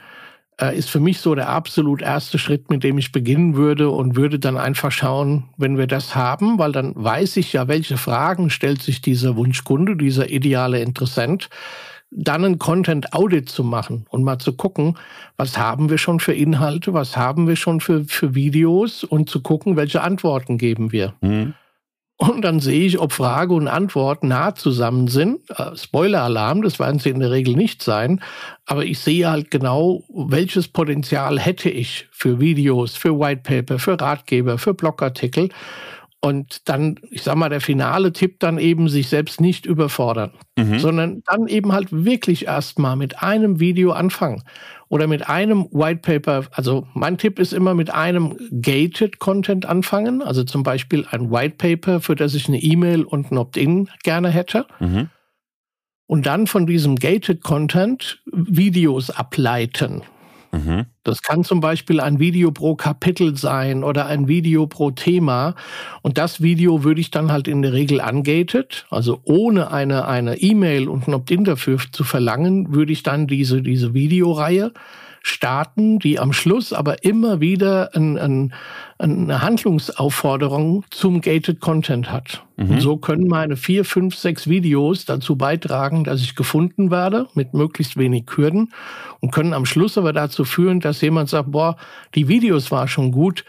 ist für mich so der absolut erste Schritt, mit dem ich beginnen würde und würde dann einfach schauen, wenn wir das haben, weil dann weiß ich ja, welche Fragen stellt sich dieser Wunschkunde, dieser ideale Interessent, dann ein Content Audit zu machen und mal zu gucken, was haben wir schon für Inhalte, was haben wir schon für, für Videos und zu gucken, welche Antworten geben wir. Mhm. Und dann sehe ich, ob Frage und Antwort nah zusammen sind. Äh, Spoiler-Alarm, das werden sie in der Regel nicht sein. Aber ich sehe halt genau, welches Potenzial hätte ich für Videos, für Whitepaper, für Ratgeber, für Blogartikel. Und dann, ich sag mal, der finale Tipp dann eben, sich selbst nicht überfordern, mhm. sondern dann eben halt wirklich erstmal mit einem Video anfangen oder mit einem White Paper. Also mein Tipp ist immer mit einem gated Content anfangen, also zum Beispiel ein White Paper, für das ich eine E-Mail und ein Opt-in gerne hätte. Mhm. Und dann von diesem gated Content Videos ableiten. Mhm. Das kann zum Beispiel ein Video pro Kapitel sein oder ein Video pro Thema. Und das Video würde ich dann halt in der Regel ungated, also ohne eine eine E-Mail und ein Opt-in dafür zu verlangen, würde ich dann diese, diese Videoreihe starten, die am Schluss aber immer wieder ein, ein, eine Handlungsaufforderung zum Gated Content hat. Mhm. Und so können meine vier, fünf, sechs Videos dazu beitragen, dass ich gefunden werde mit möglichst wenig Hürden und können am Schluss aber dazu führen, dass jemand sagt, boah, die Videos war schon gut.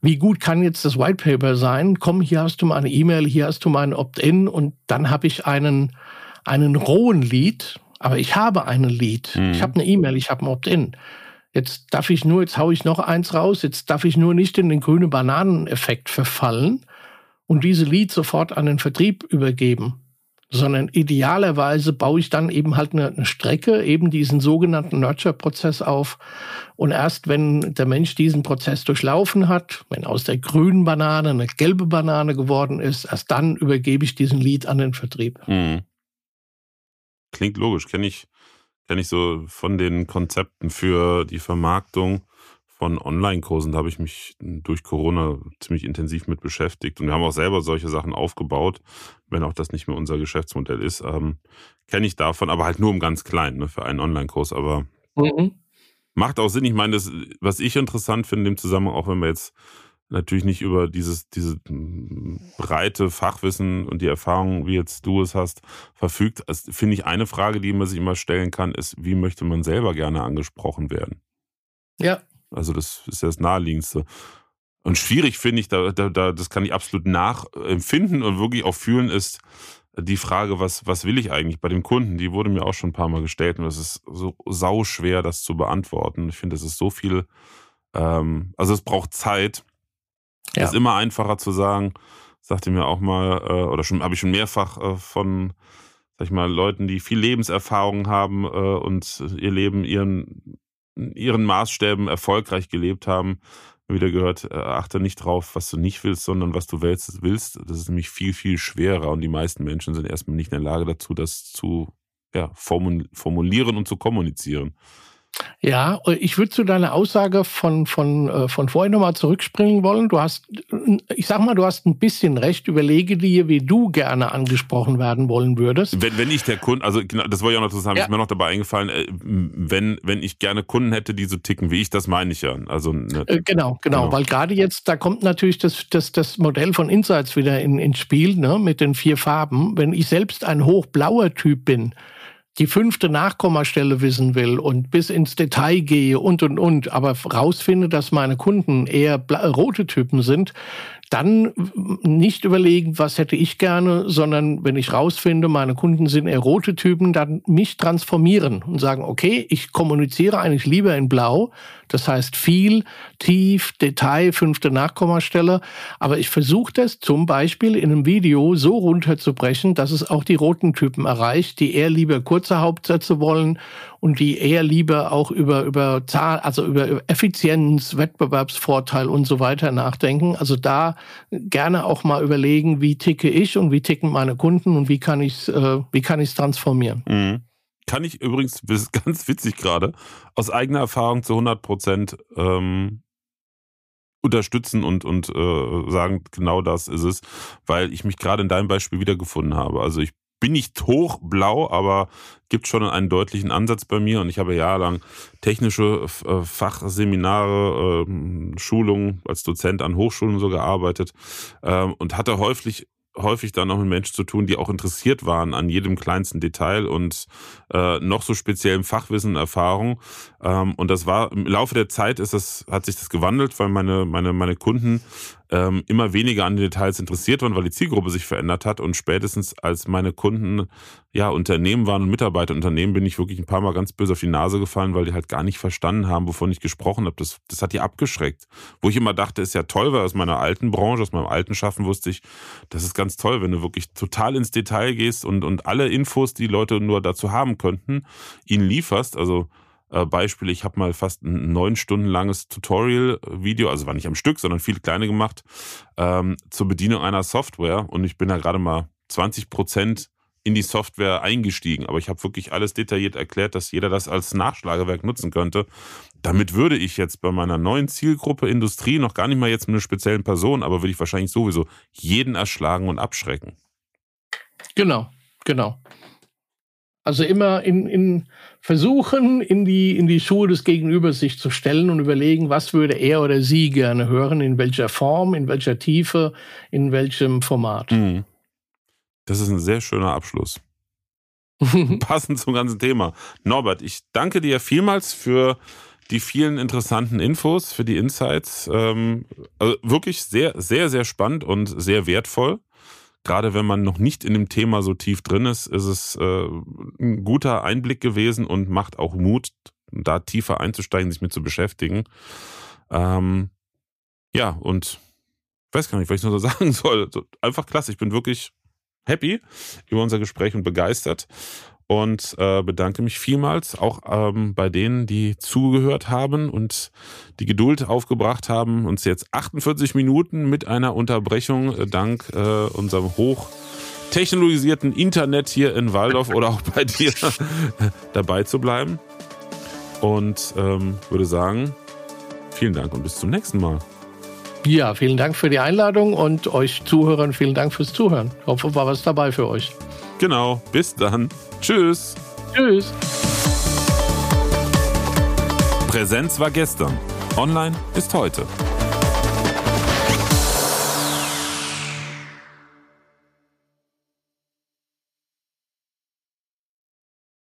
Wie gut kann jetzt das White Paper sein? Komm, hier hast du meine E-Mail, hier hast du mein Opt-in und dann habe ich einen, einen rohen Lead, aber ich habe einen Lead. Mhm. Ich habe eine E-Mail, ich habe ein Opt-in. Jetzt darf ich nur, jetzt haue ich noch eins raus, jetzt darf ich nur nicht in den grünen Bananeneffekt verfallen und diese Leads sofort an den Vertrieb übergeben, sondern idealerweise baue ich dann eben halt eine, eine Strecke, eben diesen sogenannten Nurture-Prozess auf. Und erst wenn der Mensch diesen Prozess durchlaufen hat, wenn aus der grünen Banane eine gelbe Banane geworden ist, erst dann übergebe ich diesen Lead an den Vertrieb. Mhm. Klingt logisch, kenne ich, kenn ich so von den Konzepten für die Vermarktung von Online-Kursen. Da habe ich mich durch Corona ziemlich intensiv mit beschäftigt. Und wir haben auch selber solche Sachen aufgebaut, wenn auch das nicht mehr unser Geschäftsmodell ist. Ähm, Kenne ich davon, aber halt nur im ganz Kleinen, ne, für einen Online-Kurs. Aber mhm. macht auch Sinn. Ich meine, das, was ich interessant finde im Zusammenhang, auch wenn wir jetzt natürlich nicht über dieses, diese hm, breite Fachwissen und die Erfahrung, wie jetzt du es hast, verfügt. Also finde ich eine Frage, die man sich immer stellen kann, ist, wie möchte man selber gerne angesprochen werden? Ja. Also das ist ja das Naheliegendste. Und schwierig finde ich, da, da, da, das kann ich absolut nachempfinden und wirklich auch fühlen, ist die Frage, was, was will ich eigentlich bei dem Kunden? Die wurde mir auch schon ein paar Mal gestellt und es ist so sau schwer, das zu beantworten. Ich finde, es ist so viel, ähm, also es braucht Zeit ja. Ist immer einfacher zu sagen, sagte mir auch mal, äh, oder schon habe ich schon mehrfach äh, von, sag ich mal, Leuten, die viel Lebenserfahrung haben äh, und ihr Leben ihren, ihren Maßstäben erfolgreich gelebt haben, wieder gehört, achte nicht drauf, was du nicht willst, sondern was du willst. willst. Das ist nämlich viel, viel schwerer und die meisten Menschen sind erstmal nicht in der Lage dazu, das zu ja, formulieren und zu kommunizieren. Ja, ich würde zu deiner Aussage von, von, äh, von vorhin nochmal zurückspringen wollen. Du hast, ich sag mal, du hast ein bisschen recht. Überlege dir, wie du gerne angesprochen werden wollen würdest. Wenn, wenn ich der Kunde, also genau, das wollte ich auch noch sagen, ja. ist mir noch dabei eingefallen, äh, wenn, wenn ich gerne Kunden hätte, die so ticken wie ich, das meine ich ja. Also, ne, genau, genau, genau, weil gerade jetzt, da kommt natürlich das, das, das Modell von Insights wieder in, ins Spiel, ne, mit den vier Farben. Wenn ich selbst ein hochblauer Typ bin, die fünfte Nachkommastelle wissen will und bis ins Detail gehe und und und, aber rausfinde, dass meine Kunden eher rote Typen sind, dann nicht überlegen, was hätte ich gerne, sondern wenn ich rausfinde, meine Kunden sind eher rote Typen, dann mich transformieren und sagen, okay, ich kommuniziere eigentlich lieber in Blau, das heißt viel, tief, Detail, fünfte Nachkommastelle, aber ich versuche das zum Beispiel in einem Video so runterzubrechen, dass es auch die roten Typen erreicht, die eher lieber kurze Hauptsätze wollen und die eher lieber auch über, über Zahl, also über Effizienz, Wettbewerbsvorteil und so weiter nachdenken. Also da gerne auch mal überlegen, wie ticke ich und wie ticken meine Kunden und wie kann ich äh, wie kann ich es transformieren. Mhm. Kann ich übrigens, das ist ganz witzig gerade, aus eigener Erfahrung zu 100 Prozent ähm, unterstützen und, und äh, sagen, genau das ist es, weil ich mich gerade in deinem Beispiel wiedergefunden habe. Also ich bin nicht hochblau, aber gibt schon einen deutlichen Ansatz bei mir und ich habe jahrelang technische äh, Fachseminare, äh, Schulungen als Dozent an Hochschulen so gearbeitet äh, und hatte häufig häufig dann noch mit Menschen zu tun, die auch interessiert waren an jedem kleinsten Detail und äh, noch so speziellem Fachwissen Erfahrung. Ähm, und das war im Laufe der Zeit ist das, hat sich das gewandelt, weil meine, meine, meine Kunden ähm, immer weniger an den Details interessiert waren, weil die Zielgruppe sich verändert hat. Und spätestens als meine Kunden ja Unternehmen waren und Mitarbeiter Unternehmen, bin ich wirklich ein paar Mal ganz böse auf die Nase gefallen, weil die halt gar nicht verstanden haben, wovon ich gesprochen habe. Das, das hat die abgeschreckt. Wo ich immer dachte, ist ja toll, weil aus meiner alten Branche, aus meinem alten Schaffen wusste ich, das ist ganz toll, wenn du wirklich total ins Detail gehst und, und alle Infos, die Leute nur dazu haben könnten, ihnen lieferst. Also äh, Beispiel, ich habe mal fast ein neun Stunden langes Tutorial-Video, also war nicht am Stück, sondern viele kleine gemacht, ähm, zur Bedienung einer Software und ich bin da gerade mal 20 Prozent in die Software eingestiegen. Aber ich habe wirklich alles detailliert erklärt, dass jeder das als Nachschlagewerk nutzen könnte. Damit würde ich jetzt bei meiner neuen Zielgruppe Industrie noch gar nicht mal jetzt mit einer speziellen Person, aber würde ich wahrscheinlich sowieso jeden erschlagen und abschrecken. Genau, genau. Also immer in, in versuchen, in die, in die Schuhe des Gegenübers sich zu stellen und überlegen, was würde er oder sie gerne hören, in welcher Form, in welcher Tiefe, in welchem Format. Mhm. Das ist ein sehr schöner Abschluss. Passend zum ganzen Thema. Norbert, ich danke dir vielmals für die vielen interessanten Infos, für die Insights. Ähm, also wirklich sehr, sehr, sehr spannend und sehr wertvoll gerade wenn man noch nicht in dem Thema so tief drin ist, ist es äh, ein guter Einblick gewesen und macht auch Mut, da tiefer einzusteigen, sich mit zu beschäftigen. Ähm, ja, und weiß gar nicht, was ich noch so sagen soll. Einfach klasse. Ich bin wirklich happy über unser Gespräch und begeistert und äh, bedanke mich vielmals auch ähm, bei denen, die zugehört haben und die Geduld aufgebracht haben, uns jetzt 48 Minuten mit einer Unterbrechung äh, dank äh, unserem hochtechnologisierten Internet hier in Waldorf oder auch bei dir dabei zu bleiben. Und ähm, würde sagen, vielen Dank und bis zum nächsten Mal. Ja, vielen Dank für die Einladung und euch Zuhörern vielen Dank fürs Zuhören. Ich hoffe, war was dabei für euch. Genau, bis dann. Tschüss. Tschüss. Präsenz war gestern. Online ist heute.